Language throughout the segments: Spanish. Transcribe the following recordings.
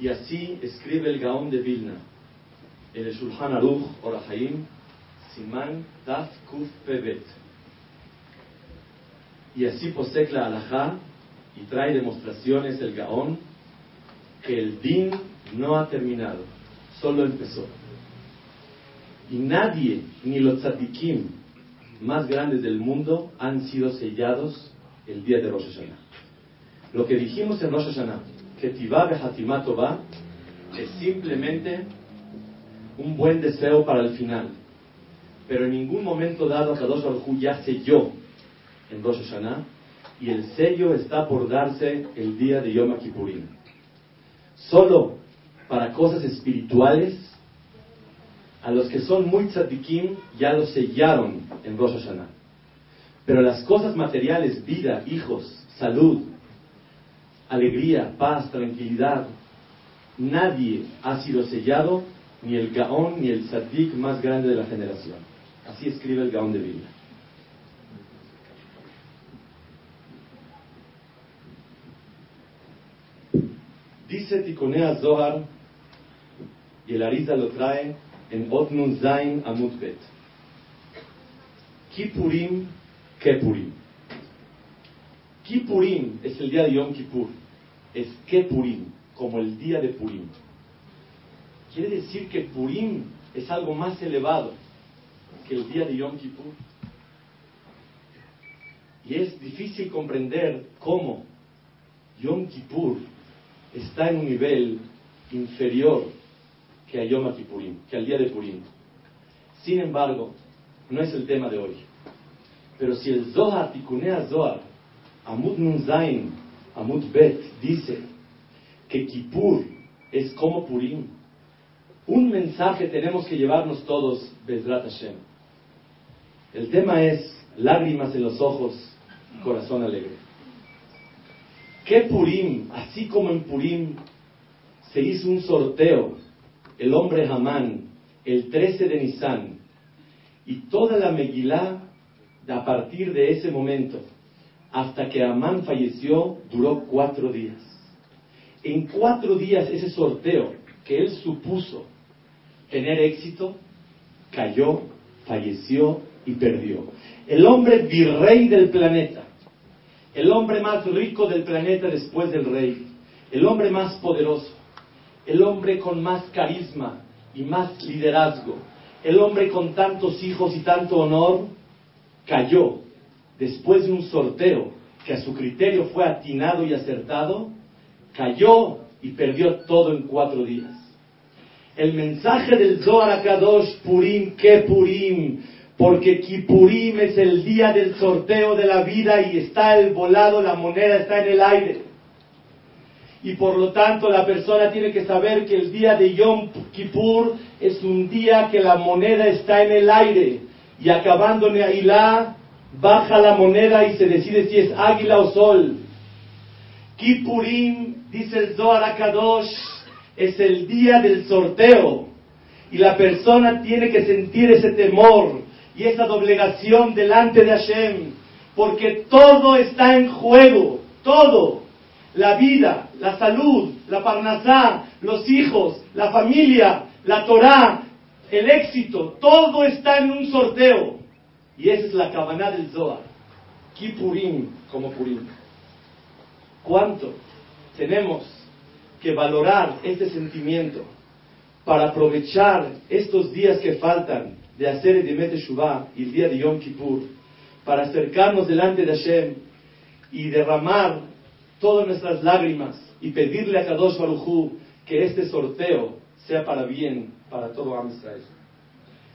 Y así escribe el Gaón de Vilna en el Shulchan Aruch Orahaim, Siman Taf Kuf Pebet. Y así posee la alajá y trae demostraciones el Gaón que el din no ha terminado, solo empezó. Y nadie, ni los tzadikim más grandes del mundo, han sido sellados el día de Rosh Hashanah. Lo que dijimos en Rosh Hashanah, que Tivá Behatimato va, es simplemente un buen deseo para el final. Pero en ningún momento dado Kadosh Baruj ya selló en Rosh Hashanah y el sello está por darse el día de Yom Kippurim. Solo para cosas espirituales, a los que son muy tzadikim ya lo sellaron en Rosh Hashanah. Pero las cosas materiales, vida, hijos, salud, alegría, paz, tranquilidad, nadie ha sido sellado, ni el Gaón ni el Tzadik más grande de la generación. Así escribe el Gaón de Vilna. Dice Tikonea Zohar, y el Arisa lo trae en Otnun Zain Amutbet. Kippurim, Kepurim. Kippurim es el día de Yom Kippur. Es Kepurim, como el día de Purim. Quiere decir que Purim es algo más elevado que el día de Yom Kippur. Y es difícil comprender cómo Yom Kippur está en un nivel inferior que a Yom Kippurim, que al día de Purim. Sin embargo, no es el tema de hoy. Pero si el Zohar, Tikunea Zohar, Amud Nun Zain, Amud Bet, dice que Kippur es como Purim, un mensaje tenemos que llevarnos todos, Bezrat Hashem. El tema es lágrimas en los ojos, corazón alegre. ¿Qué Purim? Así como en Purim se hizo un sorteo, el hombre Hamán, el 13 de Nisan, y toda la Megilá, a partir de ese momento, hasta que Amán falleció, duró cuatro días. En cuatro días ese sorteo que él supuso tener éxito, cayó, falleció y perdió. El hombre virrey del planeta, el hombre más rico del planeta después del rey, el hombre más poderoso, el hombre con más carisma y más liderazgo, el hombre con tantos hijos y tanto honor, cayó después de un sorteo que a su criterio fue atinado y acertado, cayó y perdió todo en cuatro días. El mensaje del Zohar Kadosh Purim, que Purim, porque Kipurim es el día del sorteo de la vida y está el volado, la moneda está en el aire. Y por lo tanto la persona tiene que saber que el día de Yom Kippur es un día que la moneda está en el aire. Y acabando Neilá, baja la moneda y se decide si es águila o sol. Kippurim, dice el Zohar Akadosh, es el día del sorteo. Y la persona tiene que sentir ese temor y esa doblegación delante de Hashem. Porque todo está en juego, todo. La vida, la salud, la parnasá, los hijos, la familia, la Torah, el éxito, todo está en un sorteo. Y esa es la cabana del Zohar. Kipurim como Purim. ¿Cuánto tenemos que valorar este sentimiento para aprovechar estos días que faltan de hacer el Demet Shuvah y el día de Yom Kippur, para acercarnos delante de Hashem y derramar todas nuestras lágrimas y pedirle a Kadosh Baruj Hu que este sorteo sea para bien para todo Am Israel.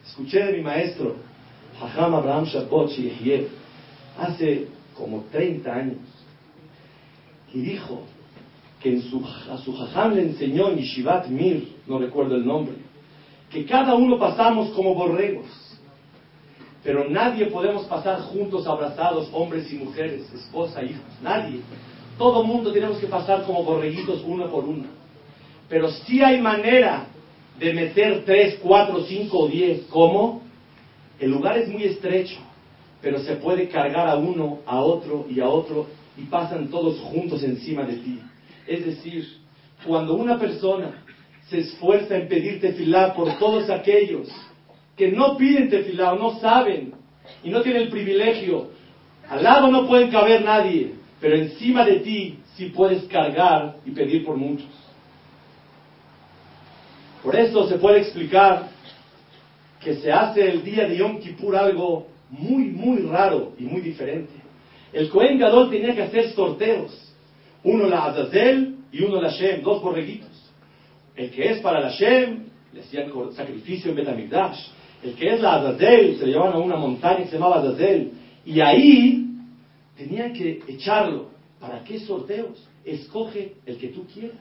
escuché de mi maestro, Hajam Abraham Shabbat hace como 30 años, y dijo que en su, a su Jajam le enseñó en Yeshivat Mir, no recuerdo el nombre, que cada uno pasamos como borregos, pero nadie podemos pasar juntos abrazados, hombres y mujeres, esposa, hijos, nadie. Todo mundo tenemos que pasar como borreguitos uno por uno. Pero sí hay manera de meter tres, cuatro, cinco o diez. ¿Cómo? El lugar es muy estrecho, pero se puede cargar a uno, a otro y a otro y pasan todos juntos encima de ti. Es decir, cuando una persona se esfuerza en pedir tefilá por todos aquellos que no piden tefilá o no saben y no tienen el privilegio, al lado no pueden caber nadie, pero encima de ti sí puedes cargar y pedir por muchos. Por eso se puede explicar que se hace el día de Yom Kippur algo muy, muy raro y muy diferente. El Cohen Gadol tenía que hacer sorteos. Uno la Azazel y uno la Shem, dos borreguitos. El que es para la Shem, le hacían sacrificio en Betamigdash. El que es la Azazel, se le llevaban a una montaña que se llamaba Azazel. Y ahí tenían que echarlo. ¿Para qué sorteos? Escoge el que tú quieras.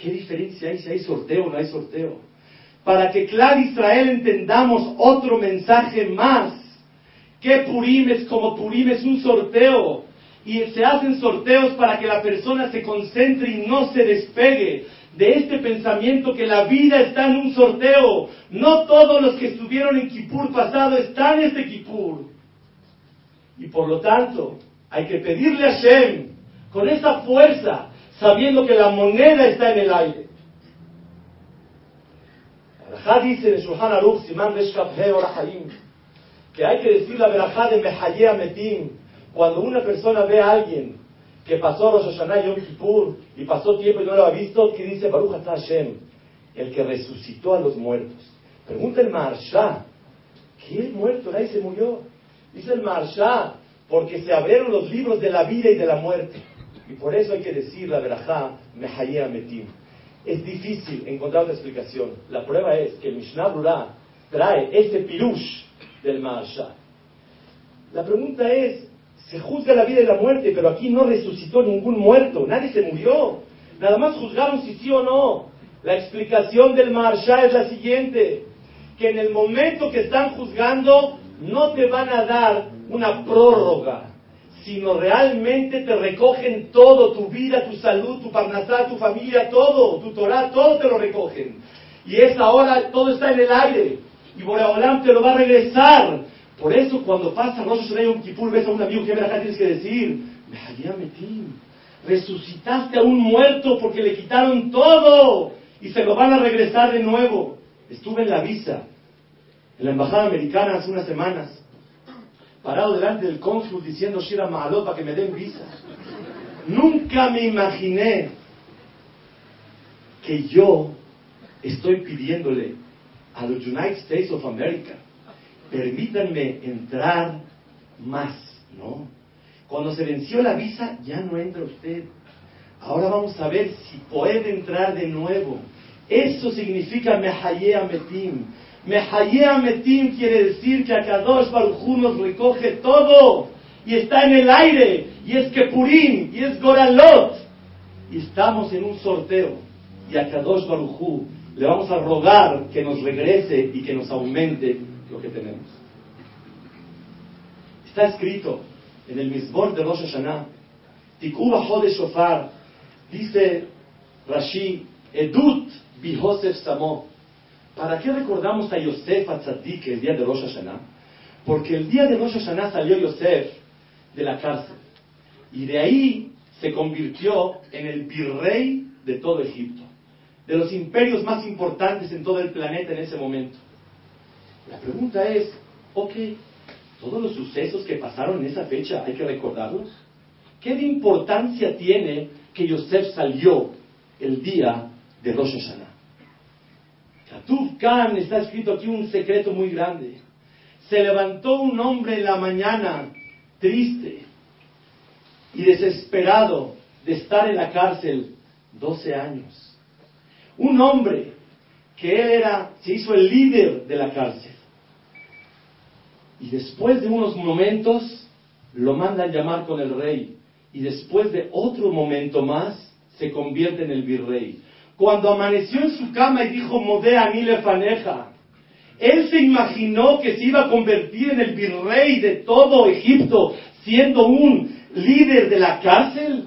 ¿Qué diferencia hay si hay sorteo o no hay sorteo? Para que claro Israel entendamos otro mensaje más. Que Purim es como Purim es un sorteo. Y se hacen sorteos para que la persona se concentre y no se despegue de este pensamiento que la vida está en un sorteo. No todos los que estuvieron en Kippur pasado están en este Kippur. Y por lo tanto, hay que pedirle a Shem con esa fuerza, sabiendo que la moneda está en el aire. La dice en Shulchan Aruch, Simán que hay que decir la verajá de Mehayea Metim, cuando una persona ve a alguien que pasó Rosh Hashanah Yom Kippur y pasó tiempo y no lo ha visto, que dice Baruch Atah Hashem, el que resucitó a los muertos. Pregunta el Marsha, ¿qué muerto? Ahí se murió. Dice el Marsha, porque se abrieron los libros de la vida y de la muerte. Y por eso hay que decir la verajá, Mehayea Metim. Es difícil encontrar una explicación. La prueba es que el Mishnah Brura trae ese pirush del Marsha. La pregunta es, se juzga la vida y la muerte, pero aquí no resucitó ningún muerto, nadie se murió. Nada más juzgaron si sí o no. La explicación del Marsha es la siguiente, que en el momento que están juzgando no te van a dar una prórroga, sino realmente te recogen todo, tu vida, tu salud, tu parnasá, tu familia, todo, tu Torah, todo te lo recogen. Y es ahora, todo está en el aire. Y Boreolam te lo va a regresar. Por eso cuando pasa Rosh Hashanah un Kippur, ves a un amigo que acá, tienes que decir, resucitaste a un muerto porque le quitaron todo y se lo van a regresar de nuevo. Estuve en la visa, en la embajada americana hace unas semanas, parado delante del cónsul diciendo Shira Ma'alot para que me den visa. Nunca me imaginé que yo estoy pidiéndole a los United States of America, permítanme entrar más, ¿no? Cuando se venció la visa, ya no entra usted. Ahora vamos a ver si puede entrar de nuevo. Eso significa Mehayea Metim. Mehayea Metim quiere decir que Akadosh Baruj nos recoge todo y está en el aire y es Kepurim y es Goralot y estamos en un sorteo y a Kadosh Baruj le vamos a rogar que nos regrese y que nos aumente lo que tenemos. Está escrito en el Misbor de Rosh Hashanah, Tikuba de Shofar, dice Rashi, Edut Bihosef Samo. ¿Para qué recordamos a Yosef Atzadik el día de Rosh Hashanah? Porque el día de Rosh Hashanah salió Yosef de la cárcel y de ahí se convirtió en el virrey de todo Egipto, de los imperios más importantes en todo el planeta en ese momento. La pregunta es, ok, todos los sucesos que pasaron en esa fecha hay que recordarlos. ¿Qué de importancia tiene que Yosef salió el día de Rosh Hashanah? Katuf Khan está escrito aquí un secreto muy grande. Se levantó un hombre en la mañana triste y desesperado de estar en la cárcel 12 años. Un hombre que él era, se hizo el líder de la cárcel. Y después de unos momentos lo mandan llamar con el rey. Y después de otro momento más se convierte en el virrey. Cuando amaneció en su cama y dijo, Modea ni faneja, él se imaginó que se iba a convertir en el virrey de todo Egipto, siendo un líder de la cárcel.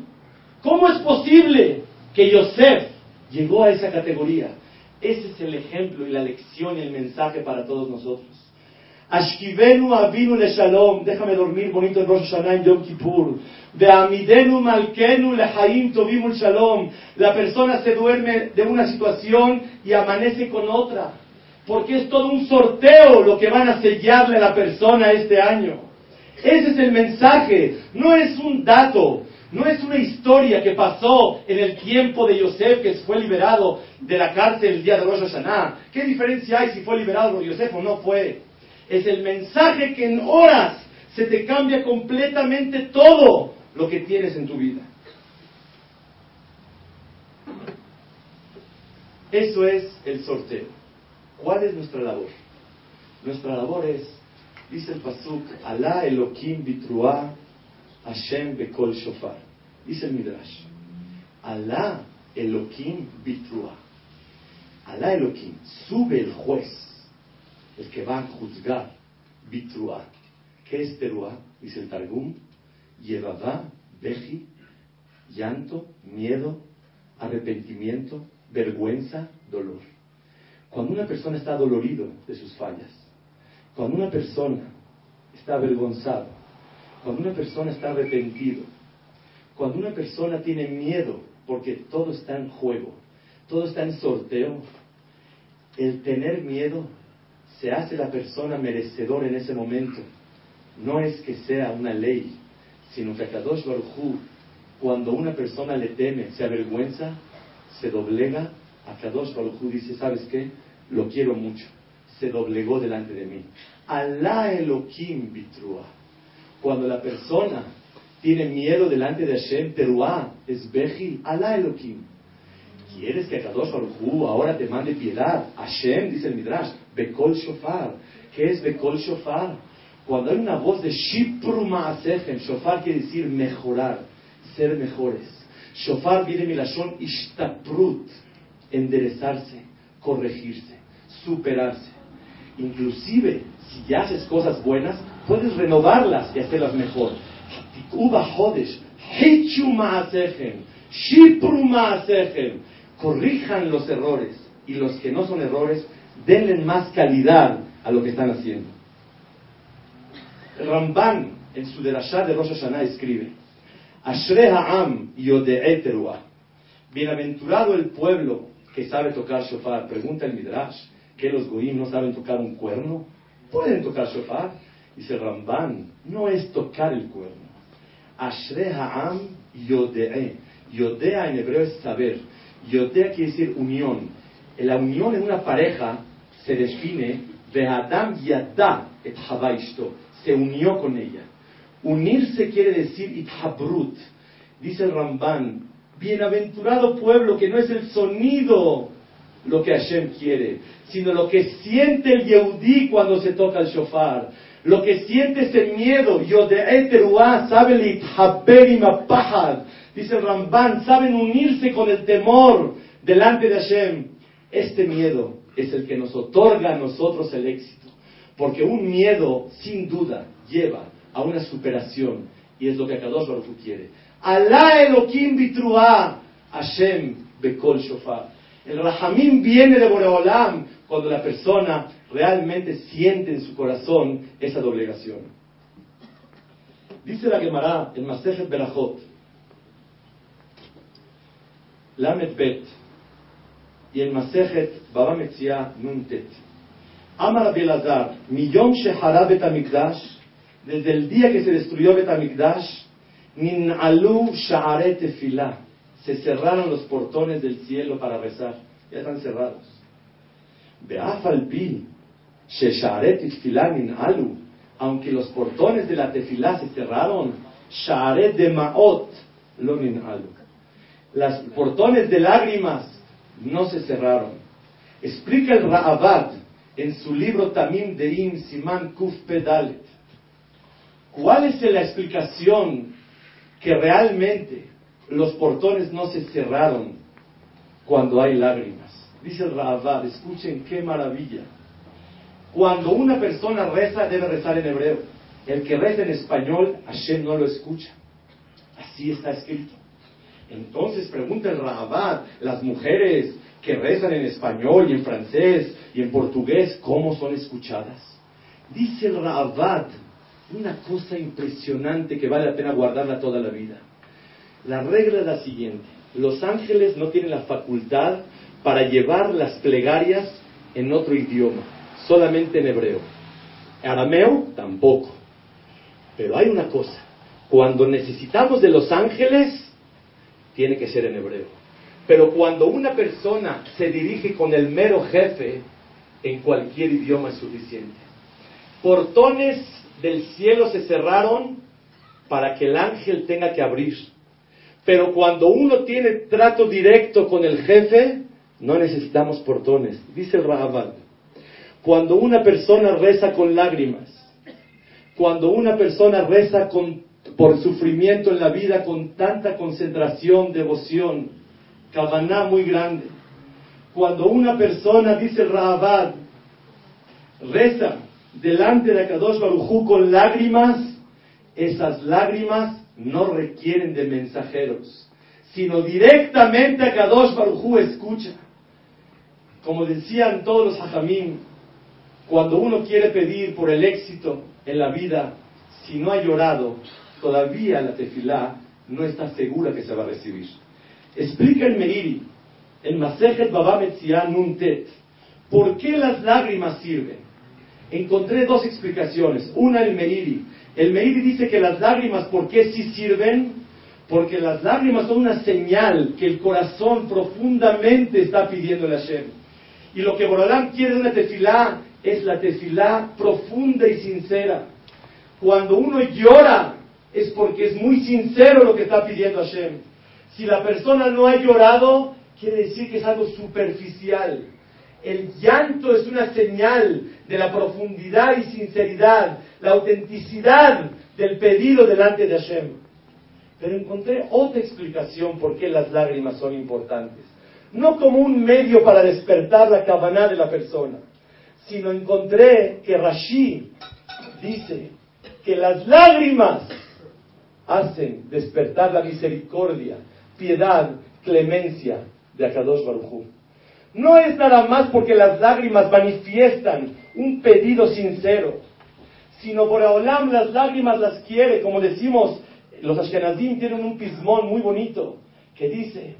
¿Cómo es posible que Yosef llegó a esa categoría? Ese es el ejemplo y la lección y el mensaje para todos nosotros. Ashkivenu avinu le shalom, déjame dormir bonito en Rosh Hashanah en Yom Kippur. Ve'amidenu malkenu lehaim tovimul shalom. La persona se duerme de una situación y amanece con otra. Porque es todo un sorteo lo que van a sellarle a la persona este año. Ese es el mensaje, no es un dato, no es una historia que pasó en el tiempo de Yosef que fue liberado de la cárcel el día de Rosh Hashanah. ¿Qué diferencia hay si fue liberado Yosef o no fue? Es el mensaje que en horas se te cambia completamente todo lo que tienes en tu vida. Eso es el sorteo. ¿Cuál es nuestra labor? Nuestra labor es, dice el Pasuk, Alá Elohim Bitrua Hashem Bekol Shofar. Dice el Midrash, Alá Elohim Bitrua. Alá Elohim, sube el juez, el que va a juzgar Bitrua. ¿Qué es Teruá? Dice el Targum, Yevavá, Beji, llanto, miedo, arrepentimiento, vergüenza, dolor. Cuando una persona está dolorido de sus fallas, cuando una persona está avergonzado, cuando una persona está arrepentido, cuando una persona tiene miedo porque todo está en juego, todo está en sorteo, el tener miedo se hace la persona merecedor en ese momento. No es que sea una ley, sino que a Kadosh Baruj cuando una persona le teme, se avergüenza, se doblega, a Kadosh Baruj dice, ¿sabes qué? Lo quiero mucho. Se doblegó delante de mí. Alá Elohim bitrua. Cuando la persona tiene miedo delante de Hashem, Teruá, es Beji, Alá Elohim. ¿Quieres que Kadosh Baruj ahora te mande piedad? Hashem, dice el Midrash, Bekol Shofar. ¿Qué es Bekol Shofar? Cuando hay una voz de Shipru Ma'asechem, Shofar quiere decir mejorar, ser mejores. Shofar viene Milashon Ishtaprut, enderezarse, corregirse, superarse. Inclusive, si ya haces cosas buenas, puedes renovarlas y hacerlas mejor. Uba Hodesh, Hechu Ma'asechem, Shipru Ma'asechem. Corrijan los errores y los que no son errores, denle más calidad a lo que están haciendo. Ramban, en su Derashá de Rosh Hashanah, escribe: Ashrei Ha'am. Bienaventurado el pueblo que sabe tocar shofar. Pregunta el Midrash: ¿que los goyim no saben tocar un cuerno? Pueden tocar shofar. Dice Ramban: no es tocar el cuerno. Ashrei Ha'am Yode'e. Yodea en hebreo es saber. Yodea quiere decir unión. La unión en una pareja se define de Adam et Havaishto. Se unió con ella. Unirse quiere decir ithabrut. Dice el Ramban, bienaventurado pueblo que no es el sonido lo que Hashem quiere, sino lo que siente el Yehudí cuando se toca el shofar. Lo que siente ese miedo, Yode'e Teruah, saben ithaber. Dice el Ramban, saben unirse con el temor delante de Hashem. Este miedo es el que nos otorga a nosotros el éxito. Porque un miedo, sin duda, lleva a una superación. Y es lo que Akadosh Baruch quiere. Alá Elohim bitruah, Hashem bekol shofar. El Rahamim viene de Boreolam cuando la persona realmente siente en su corazón esa doblegación. Dice la Gemara en Masejet Berachot, Lamed Bet, y en Masejet Baba Metzia Nuntet. Amar Abelazar, Miyom Shehara Betamikdash, desde el día que se destruyó Betamikdash, Nin'alu Sha'are Tefillah, se cerraron los portones del cielo para rezar, ya están cerrados. Be'afal Pi, Shesha'are Tefillah Nin'alu, aunque los portones de la Tefillah se cerraron, Sha'are de Ma'ot, lo Nin'alu. Los portones de lágrimas no se cerraron. Explica el Ra'avad en su libro Tamim Deim Siman Kuf Pedalet. ¿Cuál es la explicación que realmente los portones no se cerraron cuando hay lágrimas? Dice el Raavad, escuchen qué maravilla. Cuando una persona reza, debe rezar en hebreo. El que reza en español, Hashem no lo escucha. Así está escrito. Entonces pregunta el Raavad, las mujeres que rezan en español y en francés y en portugués, ¿cómo son escuchadas? Dice el Raavad, una cosa impresionante que vale la pena guardarla toda la vida. La regla es la siguiente, los ángeles no tienen la facultad para llevar las plegarias en otro idioma, solamente en hebreo. Arameo tampoco. Pero hay una cosa, cuando necesitamos de los ángeles, tiene que ser en hebreo. Pero cuando una persona se dirige con el mero jefe, en cualquier idioma es suficiente. Portones del cielo se cerraron para que el ángel tenga que abrir. Pero cuando uno tiene trato directo con el jefe, no necesitamos portones. Dice el Rahabad, cuando una persona reza con lágrimas, cuando una persona reza con, por sufrimiento en la vida con tanta concentración, devoción, cabaná muy grande, cuando una persona, dice Rahabad, reza delante de Akadosh Barujú con lágrimas, esas lágrimas no requieren de mensajeros, sino directamente Akadosh Barujú escucha. Como decían todos los hajamim, cuando uno quiere pedir por el éxito en la vida, si no ha llorado, todavía la tefilá no está segura que se va a recibir. Explica el Meiri, en Masejet Baba Nuntet, ¿por qué las lágrimas sirven? Encontré dos explicaciones. Una, el Meiri. El Meiri dice que las lágrimas, ¿por qué sí sirven? Porque las lágrimas son una señal que el corazón profundamente está pidiendo a Hashem. Y lo que Borolán quiere de una tefilá es la tefilá profunda y sincera. Cuando uno llora es porque es muy sincero lo que está pidiendo Hashem. Si la persona no ha llorado, quiere decir que es algo superficial. El llanto es una señal de la profundidad y sinceridad, la autenticidad del pedido delante de Hashem. Pero encontré otra explicación por qué las lágrimas son importantes. No como un medio para despertar la cabana de la persona, sino encontré que Rashi dice que las lágrimas hacen despertar la misericordia, piedad, clemencia de Akadosh Baruj No es nada más porque las lágrimas manifiestan un pedido sincero, sino por Olam las lágrimas las quiere, como decimos, los Ashkenazim tienen un pismón muy bonito que dice.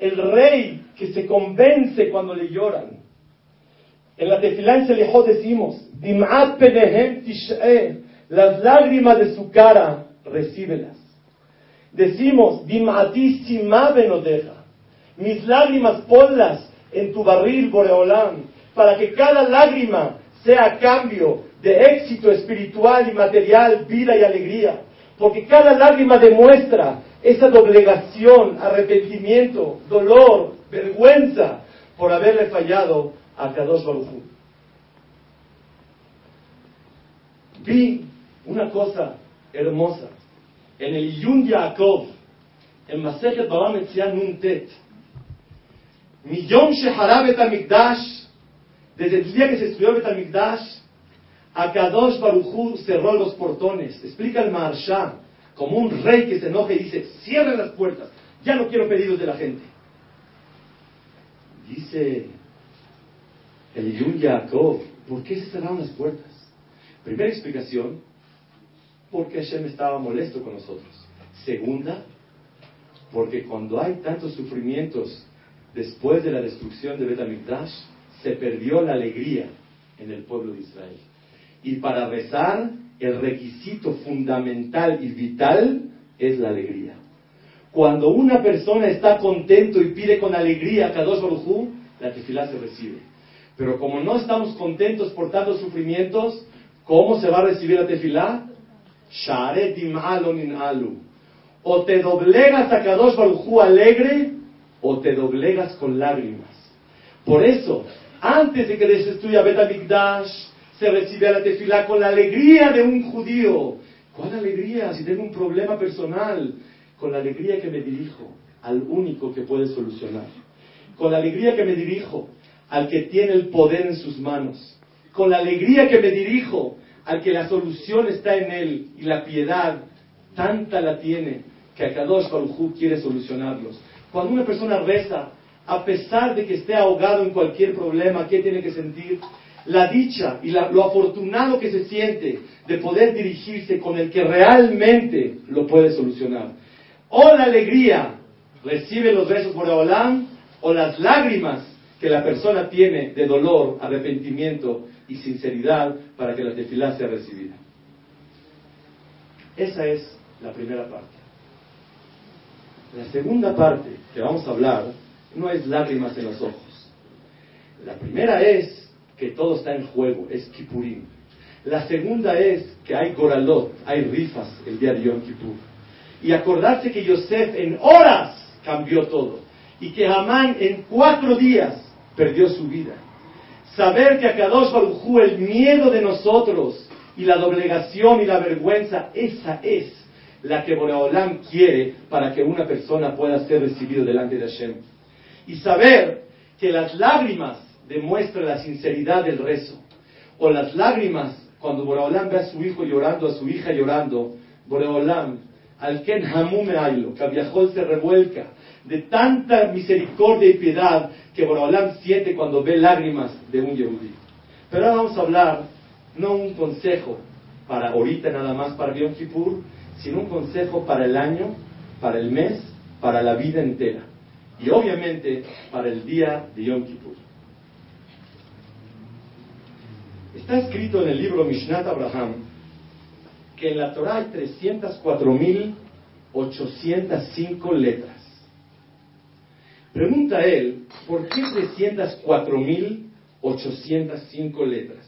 El rey que se convence cuando le lloran. En la tefilá en Selejó decimos, las lágrimas de su cara, recíbelas. Decimos, dim'ati simá benodeja, mis lágrimas ponlas en tu barril, Boreolam, para que cada lágrima sea cambio de éxito espiritual y material, vida y alegría. Porque cada lágrima demuestra esa doblegación, arrepentimiento, dolor, vergüenza por haberle fallado a Kadosh Baruj Vi una cosa hermosa en el Yun Yaakov, en Masejet Baba Metzian Nun Tet. Millón Sheharab Mikdash, desde el día que se estudió Betamikdash, Akadosh Baruchú cerró los portones. Explica el Maharsha, como un rey que se enoja y dice, cierren las puertas, ya no quiero pedidos de la gente. Dice el Yun Yaakov, ¿por qué se cerraron las puertas? Primera explicación, porque Hashem estaba molesto con nosotros. Segunda, porque cuando hay tantos sufrimientos después de la destrucción de Betamikdash, se perdió la alegría en el pueblo de Israel. Y para rezar, el requisito fundamental y vital es la alegría. Cuando una persona está contento y pide con alegría a Kadosh Baruj la tefilá se recibe. Pero como no estamos contentos por tantos sufrimientos, ¿cómo se va a recibir la tefilá? alu. O te doblegas a Kadosh Barujú alegre, o te doblegas con lágrimas. Por eso, antes de que destruya Betamikdash, se recibe la tefilá con la alegría de un judío. ¿Cuál alegría? Si tengo un problema personal, con la alegría que me dirijo al único que puede solucionar. Con la alegría que me dirijo al que tiene el poder en sus manos. Con la alegría que me dirijo al que la solución está en él y la piedad tanta la tiene que a Kadosh Baruj quiere solucionarlos. Cuando una persona reza, a pesar de que esté ahogado en cualquier problema, ¿qué tiene que sentir? La dicha y lo afortunado que se siente de poder dirigirse con el que realmente lo puede solucionar. O la alegría recibe los rezos por Olam, o las lágrimas que la persona tiene de dolor, arrepentimiento y sinceridad para que la tefilá sea recibida. Esa es la primera parte. La segunda parte que vamos a hablar no es lágrimas en los ojos. La primera es que todo está en juego, es Kippurim. La segunda es que hay goralot, hay rifas el día de Yom Kippur. Y acordarse que Yosef en horas cambió todo. Y que Hamán en cuatro días perdió su vida. Saber que a Kadosh Barujú el miedo de nosotros y la doblegación y la vergüenza, esa es la que Boreolam quiere para que una persona pueda ser recibido delante de Hashem. Y saber que las lágrimas demuestran la sinceridad del rezo. O las lágrimas, cuando Boreolam ve a su hijo llorando, a su hija llorando, Boreolam, al Ken Hamume Ailo, Kaviahol se revuelca de tanta misericordia y piedad que Boreolam siente cuando ve lágrimas de un Yehudí. Pero ahora vamos a hablar, no un consejo para ahorita nada más para Yom Kippur, sino un consejo para el año, para el mes, para la vida entera. Y obviamente para el día de Yom Kippur. Está escrito en el libro Mishnat Abraham que en la Torah hay 304.805 letras. Pregunta él, ¿por qué 304.805 letras?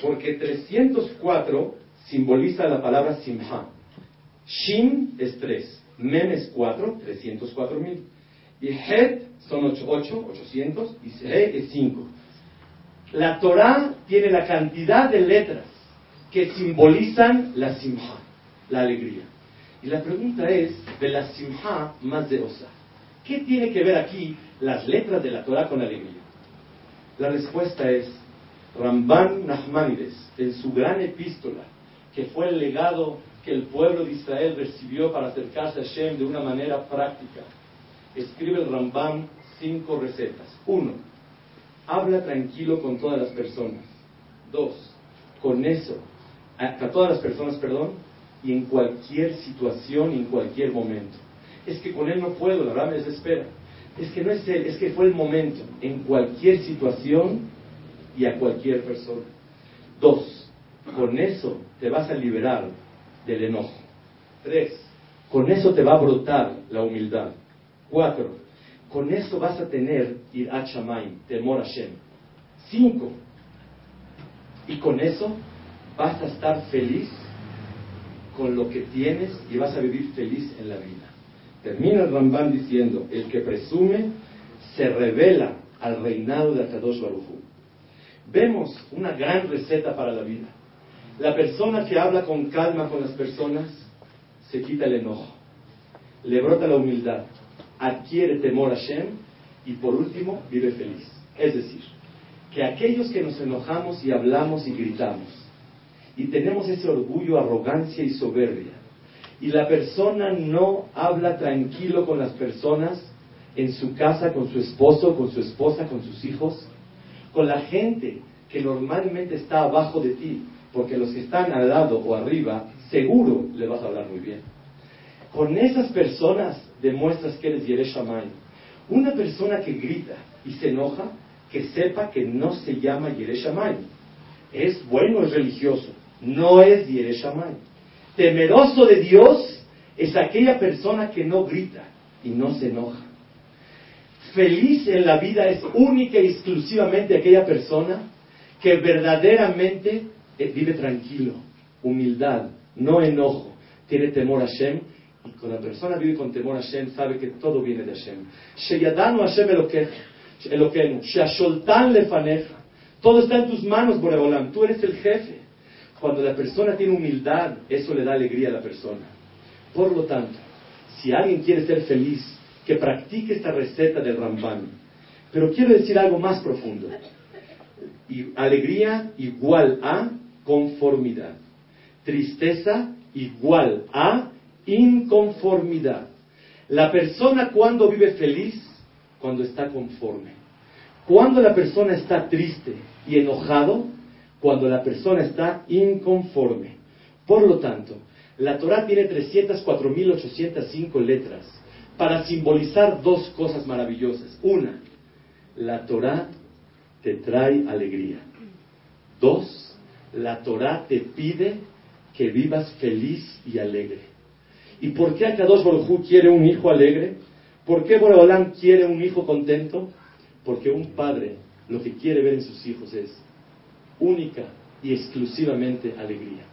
Porque 304 simboliza la palabra Simha. Shin es 3, Mem es 4, 304.000. Y Het son 8, 800, y Se es 5. La Torah tiene la cantidad de letras que simbolizan la simha, la alegría. Y la pregunta es, de la simha más de osa, ¿qué tiene que ver aquí las letras de la Torah con alegría? La respuesta es, Ramban Nachmanides, en su gran epístola, que fue el legado que el pueblo de Israel recibió para acercarse a Shem de una manera práctica, escribe el Ramban cinco recetas. Uno, habla tranquilo con todas las personas. Dos, con eso, a, todas las personas, perdón, y en cualquier situación y en cualquier momento. Es que con él no puedo, la verdad me desespera. Es que no es él, es que fue el momento, en cualquier situación y a cualquier persona. Dos, con eso te vas a liberar del enojo. Tres, con eso te va a brotar la humildad. Cuatro, con eso vas a tener ir a temor a Shem. Cinco, y con eso vas a estar feliz con lo que tienes y vas a vivir feliz en la vida. Termina el Ramban diciendo, el que presume se revela al reinado de Akadosh Baruj Vemos una gran receta para la vida. La persona que habla con calma con las personas se quita el enojo, le brota la humildad, adquiere temor a Shem y por último vive feliz. Es decir, que aquellos que nos enojamos y hablamos y gritamos y tenemos ese orgullo, arrogancia y soberbia, y la persona no habla tranquilo con las personas en su casa, con su esposo, con su esposa, con sus hijos, con la gente que normalmente está abajo de ti, porque los que están al lado o arriba, seguro le vas a hablar muy bien. Con esas personas demuestras que eres Yereshamay. Una persona que grita y se enoja, que sepa que no se llama Yereshamay. Es bueno, es religioso, no es Yereshamay. Temeroso de Dios es aquella persona que no grita y no se enoja. Feliz en la vida es única y exclusivamente aquella persona que verdaderamente eh, vive tranquilo, humildad, no enojo, tiene temor a Shem Y cuando la persona vive con temor a Hashem, sabe que todo viene de Hashem. Sheyadanu Hashem Eloquenu, Sheasholtan lefaneja. Todo está en tus manos, Boreolam. Tú eres el jefe. Cuando la persona tiene humildad, eso le da alegría a la persona. Por lo tanto, si alguien quiere ser feliz, que practique esta receta del Ramban. Pero quiero decir algo más profundo. Alegría igual a conformidad. Tristeza igual a inconformidad. La persona cuando vive feliz, cuando está conforme. Cuando la persona está triste y enojado, cuando la persona está inconforme. Por lo tanto, la Torah tiene 304.805 letras para simbolizar dos cosas maravillosas. Una, la Torah te trae alegría. Dos, la Torah te pide que vivas feliz y alegre. ¿Y por qué Akadosh Baruj quiere un hijo alegre? ¿Por qué Boreolán quiere un hijo contento? Porque un padre lo que quiere ver en sus hijos es única y exclusivamente alegría.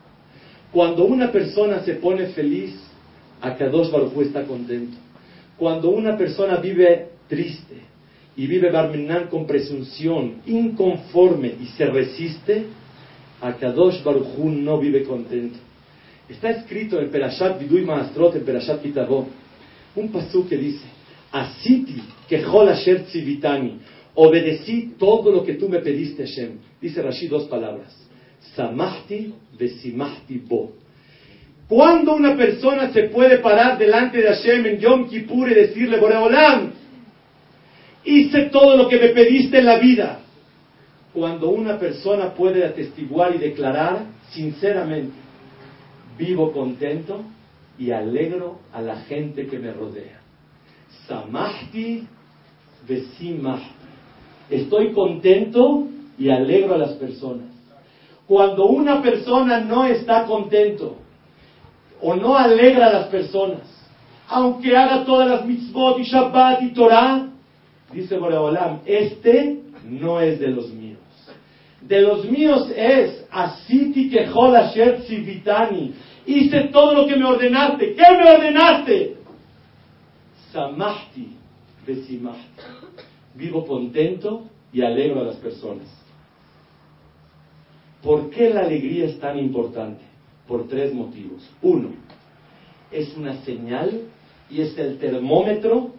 Cuando una persona se pone feliz, Akadosh Baruj está contento. Cuando una persona vive triste y vive Barminan con presunción, inconforme y se resiste, Akadosh Baruj no vive contento. Está escrito en Perashat Vidui Maastrot, en Perashat Pitavó, un pasú que dice, Asiti que Asher Tzivitani, obedecí todo lo que tú me pediste, Hashem. Dice Rashi dos palabras, Samahti Vesimahti Bo. ¿Cuándo una persona se puede parar delante de Hashem en Yom Kippur y decirle, Boreolam, hice todo lo que me pediste en la vida? Cuando una persona puede atestiguar y declarar sinceramente, vivo contento y alegro a la gente que me rodea. Samahti besimahti. Estoy contento y alegro a las personas. Cuando una persona no está contento o no alegra a las personas, aunque haga todas las mitzvot y Shabbat y Torah, dice Boreolam, este no es de los míos. De los míos es Asiti Kehol Asher. Hice todo lo que me ordenaste. ¿Qué me ordenaste? Samahti Besimahti. Vivo contento y alegro a las personas. ¿Por qué la alegría es tan importante? Por tres motivos. Uno, es una señal y es el termómetro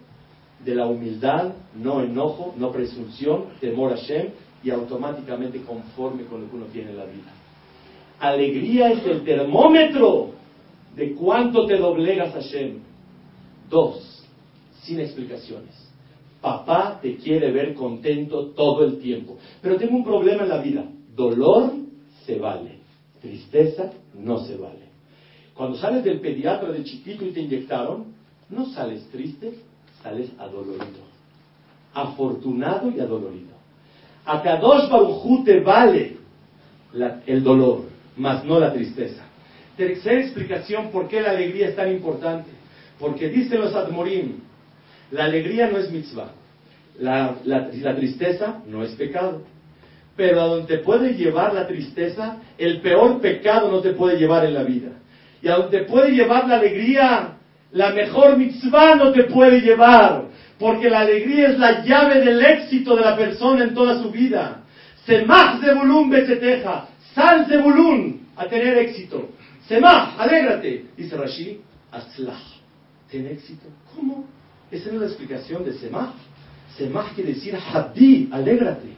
de la humildad, no enojo, no presunción, temor a Shem y automáticamente conforme con lo que uno tiene en la vida. Alegría es el termómetro de cuánto te doblegas a Shem. Dos, sin explicaciones. Papá te quiere ver contento todo el tiempo. Pero tengo un problema en la vida. Dolor se vale. Tristeza no se vale. Cuando sales del pediatra de chiquito y te inyectaron, no sales triste, sales adolorido. Afortunado y adolorido. A Kadosh Baruj te vale el dolor, mas no la tristeza. Tercera explicación por qué la alegría es tan importante. Porque dicen los Admorim, la alegría no es mitzvah, la, la tristeza no es pecado. Pero a donde puede llevar la tristeza, el peor pecado no te puede llevar en la vida. Y a donde puede llevar la alegría, la mejor mitzvah no te puede llevar. Porque la alegría es la llave del éxito de la persona en toda su vida. Semach de volum beteteja. Sal de volum a tener éxito. Semach, alégrate. Dice Rashi, aslach. Ten éxito. ¿Cómo? Esa es la explicación de Semach. Semach quiere decir habdi, alégrate.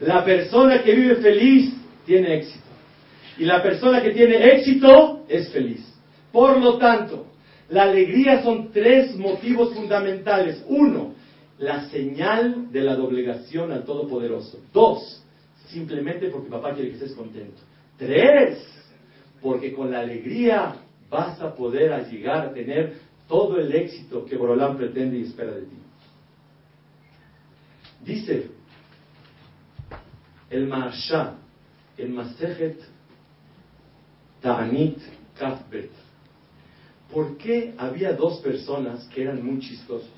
La persona que vive feliz tiene éxito. Y la persona que tiene éxito es feliz. Por lo tanto, la alegría son tres motivos fundamentales. Uno, la señal de la doblegación al Todopoderoso. Dos, simplemente porque papá quiere que estés contento. Tres, porque con la alegría vas a poder llegar a tener todo el éxito que Borolán pretende y espera de ti. Dice el Marsha, el Masejet Ta'anit Kafbet, ¿por qué había dos personas que eran muy chistosos?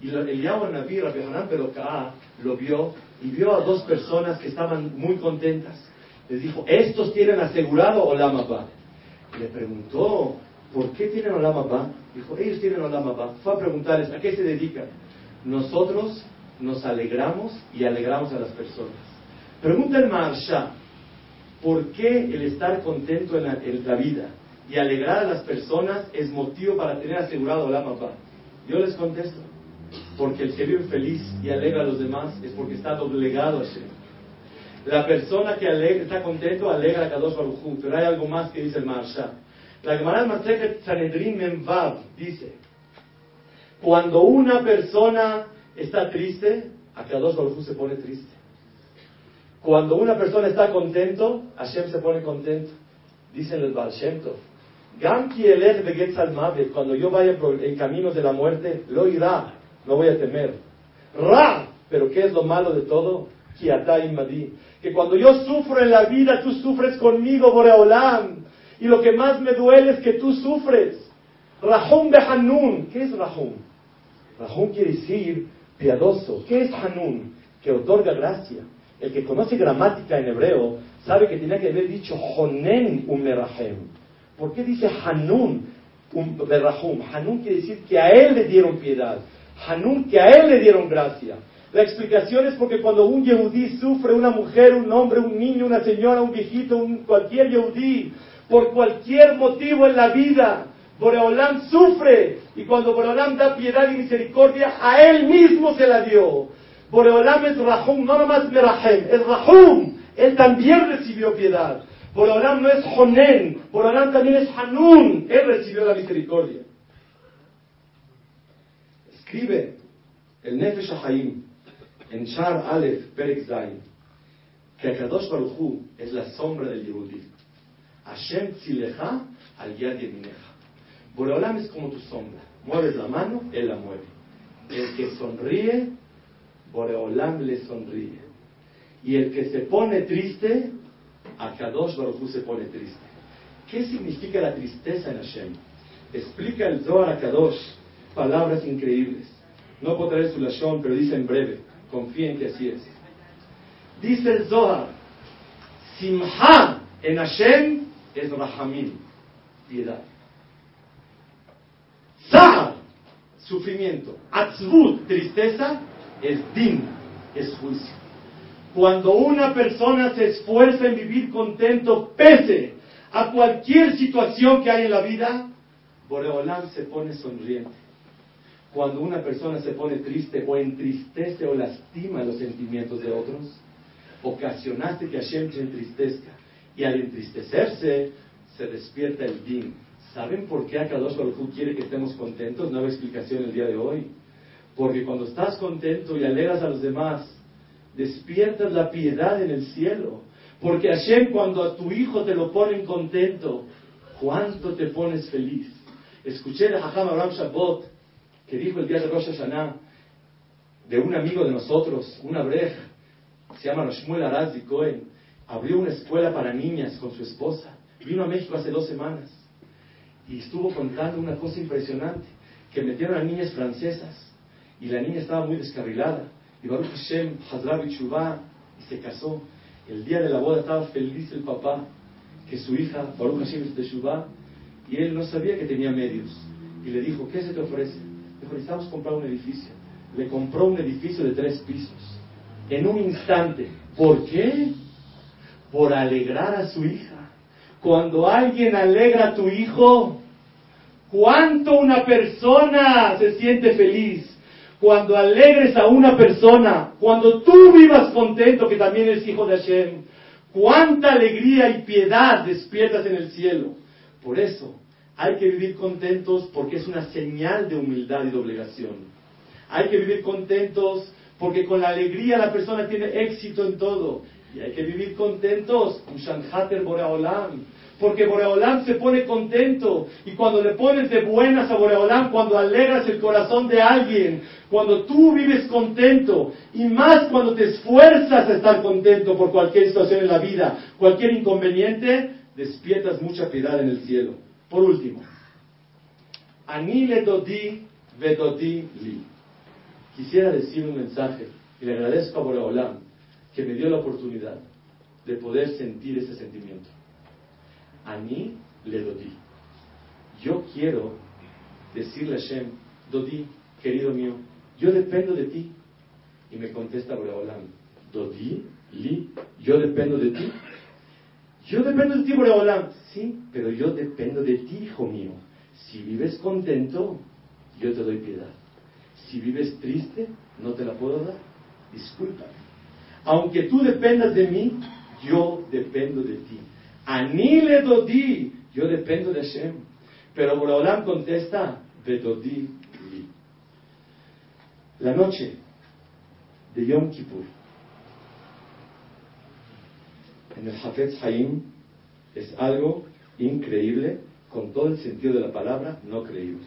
Y el Yahweh Naví, Rabbi Hanan lo vio y vio a dos personas que estaban muy contentas. Les dijo, ¿estos tienen asegurado o la Le preguntó, ¿por qué tienen Olam Abba? Dijo, ellos tienen Olam Abba. Fue a preguntarles, ¿a qué se dedican? Nosotros nos alegramos y alegramos a las personas. Pregunta el Maharsha, ¿por qué el estar contento en la, vida y alegrar a las personas es motivo para tener asegurado Olam Abba? Yo les contesto, porque el que vive feliz y alegra a los demás es porque está doblegado a Shem. La persona que está contento alegra a Kadosh Baruj Hu, pero hay algo más que dice el Maharsha. La Gemara Masechet Sanedrin Memvav dice, cuando una persona está triste, a Kadosh Baruj se pone triste. Cuando una persona está contento, Hashem se pone contento. Dicen el Baal Shem Tov. Cuando yo vaya en caminos de la muerte, lo irá, no voy a temer. Ra, pero ¿qué es lo malo de todo? Que cuando yo sufro en la vida, tú sufres conmigo, Boreolam. Y lo que más me duele es que tú sufres. Rahum Hanun. ¿Qué es Rahum? Rahum quiere decir piadoso. ¿Qué es Hanun? Que otorga gracia. El que conoce gramática en hebreo sabe que tenía que haber dicho Honen Umerahem. ¿Por qué dice Hanun Berahum? Hanun quiere decir que a él le dieron piedad. Hanun que a él le dieron gracia. La explicación es porque cuando un yehudí sufre, una mujer, un hombre, un niño, una señora, un viejito, un, cualquier yehudí, por cualquier motivo en la vida, Boreolam sufre. Y cuando Boreolam da piedad y misericordia, a él mismo se la dio. Boreolam es Rahum, no nomás Merahem, es Rahum. Él también recibió piedad. Boreolam no es Jonen, Boreolam también es Hanun. Él recibió la misericordia. Escribe el Nefesh Haim en Shar Aleph Perek Zayin que Akadosh Baruch Hu es la sombra del Yehudí. Hashem tzilecha al yad yemineja. Boreolam es como tu sombra. Mueves la mano, él la mueve. El que sonríe, Boreolam le sonríe. Y el que se pone triste, Akadosh Baruch Hu se pone triste. ¿Qué significa la tristeza en Hashem? Explica el Zohar Akadosh palabras increíbles. No puedo traer su lashon, pero dice en breve. Confíen que así es. Dice el Zohar, Simha en Hashem es Rahamim, piedad. Zahar, sufrimiento. Atzvut, tristeza, es din, es juicio. Cuando una persona se esfuerza en vivir contento, pese a cualquier situación que hay en la vida, Boreolam se pone sonriente. Cuando una persona se pone triste o entristece o lastima los sentimientos de otros, ocasionaste que Hashem se entristezca. Y al entristecerse, se despierta el din. ¿Saben por qué Akadosh Baruj quiere que estemos contentos? Nueva explicación el día de hoy. Porque cuando estás contento y alegras a los demás, despiertas la piedad en el cielo. Porque Hashem cuando a tu hijo te lo ponen contento, ¿cuánto te pones feliz? Escuché de Hajam Abraham Shabbat que dijo el día de Rosh Hashanah de un amigo de nosotros, una breja, se llama Roshmuel Arazi Cohen, abrió una escuela para niñas con su esposa. Vino a México hace dos semanas y estuvo contando una cosa impresionante, que metieron a niñas francesas y la niña estaba muy descarrilada. Y Baruch Hashem, Hazrabi Chubá, y se casó. El día de la boda estaba feliz el papá, que su hija, Baruch Hashem, es de Shubá, y él no sabía que tenía medios. Y le dijo, ¿qué se te ofrece? Dijo, necesitamos comprar un edificio. Le compró un edificio de tres pisos. En un instante. ¿Por qué? Por alegrar a su hija. Cuando alguien alegra a tu hijo, ¿cuánto una persona se siente feliz? Cuando alegres a una persona, cuando tú vivas contento, que también eres hijo de Hashem, cuánta alegría y piedad despiertas en el cielo. Por eso, hay que vivir contentos porque es una señal de humildad y doblegación. Hay que vivir contentos porque con la alegría la persona tiene éxito en todo. Y hay que vivir contentos, Boreolam, porque Boreolam se pone contento. Y cuando le pones de buenas a Boreolam, cuando alegras el corazón de alguien, cuando tú vives contento, y más cuando te esfuerzas a estar contento por cualquier situación en la vida, cualquier inconveniente, despiertas mucha piedad en el cielo. Por último, Ani le dodi vedodi li. Quisiera decir un mensaje y le agradezco a Boreolam que me dio la oportunidad de poder sentir ese sentimiento. Ani le dodi. yo quiero decirle a Hashem, Dodi, querido mío, yo dependo de ti. Y me contesta Boreolam, Dodi, Li, yo dependo de ti. Yo dependo de ti, Boreolam. Sí, pero yo dependo de ti, hijo mío. Si vives contento, yo te doy piedad. Si vives triste, no te la puedo dar. Disculpa. Aunque tú dependas de mí, yo dependo de ti. Anile Dodi, yo dependo de Hashem. Pero Boreolam contesta, Bedodi li. La noche de Yom Kippur en el Hafetz Haim es algo increíble con todo el sentido de la palabra, no creíble.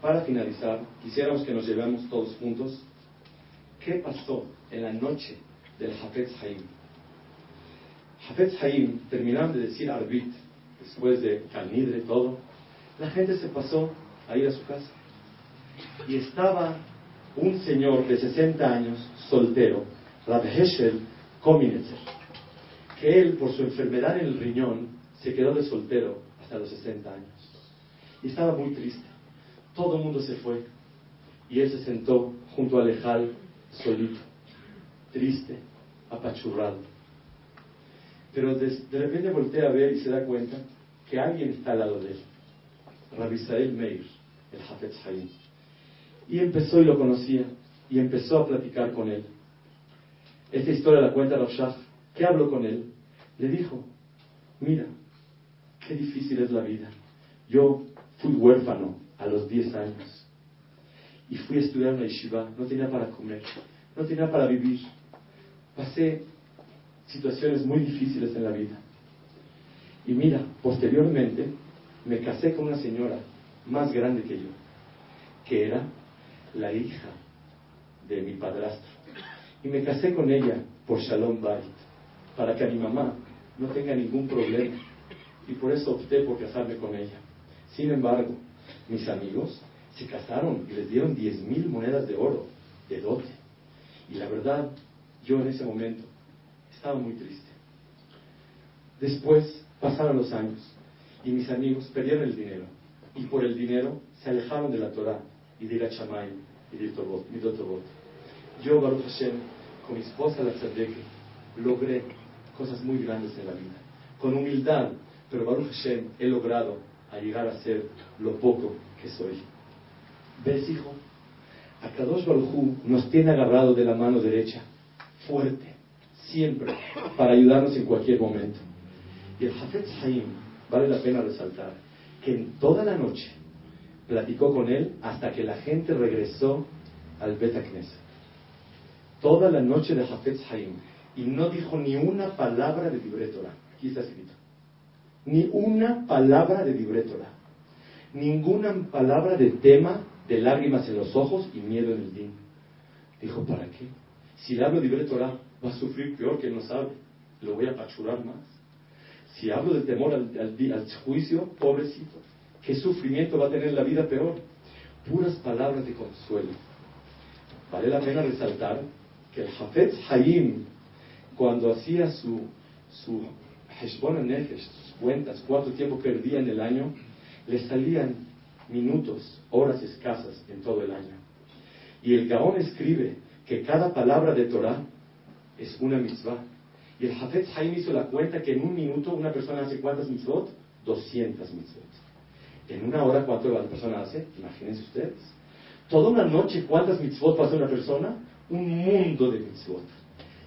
Para finalizar, quisiéramos que nos llevemos todos juntos qué pasó en la noche del Hafetz Haim. Hafetz Haim, terminaron de decir Arbit, después de Calnidre, todo, la gente se pasó a ir a su casa. Y estaba un señor de 60 años, soltero, Rab Heschel Kominetzer, que él, por su enfermedad en el riñón, se quedó de soltero hasta los 60 años. Y estaba muy triste. Todo el mundo se fue. Y él se sentó junto al Ejal, solito, triste, apachurrado. Pero de, repente voltea a ver y se da cuenta que alguien está al lado de él. Rabisael Meir, el Hafetz Haim. Y empezó y lo conocía, y empezó a platicar con él. Esta historia la cuenta Rav Shach. ¿Qué habló con él? Le dijo, mira, qué difícil es la vida. Yo fui huérfano a los 10 años y fui a estudiar en la yeshiva, no tenía para comer, no tenía para vivir. Pasé situaciones muy difíciles en la vida. Y mira, posteriormente me casé con una señora más grande que yo, que era la hija de mi padrastro. Y me casé con ella por Shalom Bait, para que mi mamá no tenga ningún problema. Y por eso opté por casarme con ella. Sin embargo, mis amigos se casaron y les dieron diez mil monedas de oro, de dote. Y la verdad, yo en ese momento estaba muy triste. Después pasaron los años y mis amigos perdieron el dinero. Y por el dinero se alejaron de la Torah y de la Chamay y de Midotobot. Yo, Baruch Hashem, con mi esposa la Tzadeke, logré cosas muy grandes en la vida. Con humildad, pero Baruch Hashem he logrado llegar a ser lo poco que soy. ¿Ves, hijo? Akadosh Baruj nos tiene agarrado de la mano derecha, fuerte, siempre, para ayudarnos en cualquier momento. Y el Hafetz Haim, vale la pena resaltar, que en toda la noche platicó con él hasta que la gente regresó al Bet Knesset. Toda la noche de Hafetz Haim. Y no dijo ni una palabra de Dibre Torah. Aquí está escrito. Ni una palabra de Dibre Torah. Ninguna palabra de tema de lágrimas en los ojos y miedo en el din. Dijo, ¿para qué? Si le hablo de Dibre Torah, va a sufrir peor que no sabe. Lo voy a pachurar más. Si hablo del temor al, al, al juicio, pobrecito, qué sufrimiento va a tener la vida peor. Puras palabras de consuelo. Vale la pena resaltar que el Hafetz Hayim, cuando hacía su, su Heshbon Nefesh, sus cuentas, cuánto tiempo perdía en el año, le salían minutos, horas escasas en todo el año. Y el Gaón escribe que cada palabra de Torah es una mitzvah. Y el Hafetz Haim hizo la cuenta que en un minuto una persona hace cuántas mitzvot? 200 mitzvot. En una hora, ¿cuánto la persona hace? Imagínense ustedes. Toda una noche, ¿cuántas mitzvot hace una persona? Un mundo de mitzvot.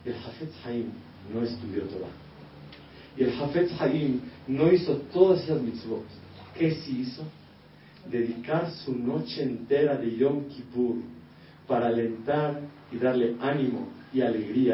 El Hafetz Haim no estudió Torah. Y el Hafetz Haim no hizo todas esas mitzvot. ¿Qué sí hizo? Dedicar su noche entera de Yom Kippur para alentar y darle ánimo y alegría